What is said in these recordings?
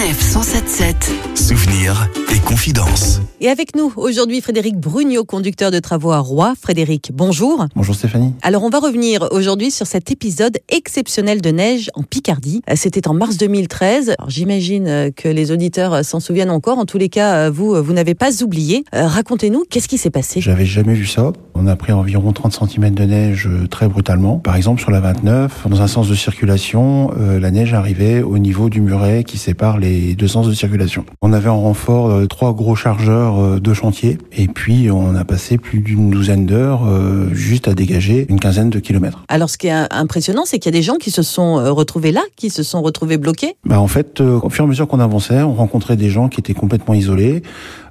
Sanef 177. Souvenirs et confidences. Et avec nous aujourd'hui Frédéric Brugnot, conducteur de travaux à Roy. Frédéric, bonjour. Bonjour Stéphanie. Alors on va revenir aujourd'hui sur cet épisode exceptionnel de neige en Picardie. Euh, C'était en mars 2013. Alors, J'imagine euh, que les auditeurs euh, s'en souviennent encore. En tous les cas, vous, vous n'avez pas oublié. Euh, Racontez-nous, qu'est-ce qui s'est passé? J'avais jamais vu ça. On a pris environ 30 cm de neige très brutalement. Par exemple, sur la 29, dans un sens de circulation, euh, la neige arrivait au niveau du muret qui sépare les deux sens de circulation. On avait en renfort euh, trois gros chargeurs euh, de chantier et puis on a passé plus d'une douzaine d'heures euh, juste à dégager une quinzaine de kilomètres. Alors ce qui est impressionnant, c'est qu'il y a des gens qui se sont retrouvés là, qui se sont retrouvés bloqués. Bah en fait, au fur et à mesure qu'on avançait, on rencontrait des gens qui étaient complètement isolés.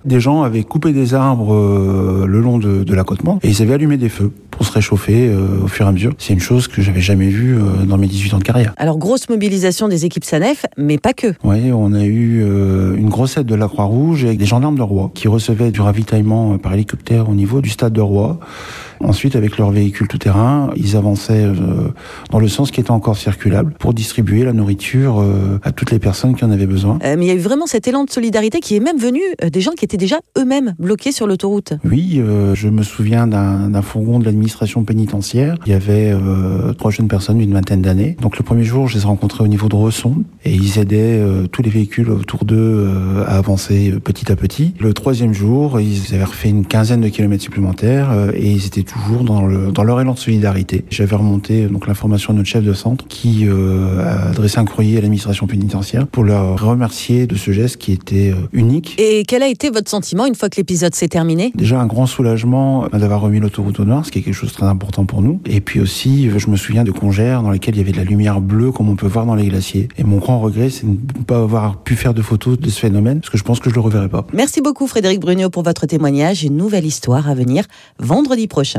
Des gens avaient coupé des arbres le long de, de l'accotement et ils avaient allumé des feux pour se réchauffer euh, au fur et à mesure. C'est une chose que j'avais jamais vue euh, dans mes 18 ans de carrière. Alors grosse mobilisation des équipes Sanef, mais pas que. Oui, on a eu euh, une grosse aide de la Croix-Rouge avec des gendarmes de Roy qui recevaient du ravitaillement par hélicoptère au niveau du stade de Roy. Ensuite, avec leur véhicule tout-terrain, ils avançaient euh, dans le sens qui était encore circulable pour distribuer la nourriture euh, à toutes les personnes qui en avaient besoin. Euh, mais il y a eu vraiment cet élan de solidarité qui est même venu des gens qui étaient déjà eux-mêmes bloqués sur l'autoroute. Oui, euh, je me souviens d'un fourgon de l'administration pénitentiaire. Il y avait euh, trois jeunes personnes d'une vingtaine d'années. Donc le premier jour, je les ai rencontrés au niveau de Resson et ils aidaient tous les véhicules autour d'eux à avancer petit à petit. Le troisième jour, ils avaient refait une quinzaine de kilomètres supplémentaires et ils étaient toujours dans, le, dans leur élan de solidarité. J'avais remonté donc l'information à notre chef de centre qui euh, a adressé un courrier à l'administration pénitentiaire pour leur remercier de ce geste qui était euh, unique. Et quel a été votre sentiment une fois que l'épisode s'est terminé? Déjà un grand soulagement euh, d'avoir remis l'autoroute au noir, ce qui est quelque chose de très important pour nous. Et puis aussi, euh, je me souviens de congères dans lesquelles il y avait de la lumière bleue comme on peut voir dans les glaciers. Et mon grand regret, c'est de ne pas avoir pu faire de photos de ce phénomène, parce que je pense que je le reverrai pas. Merci beaucoup Frédéric Brugnot pour votre témoignage. Une nouvelle histoire à venir vendredi prochain.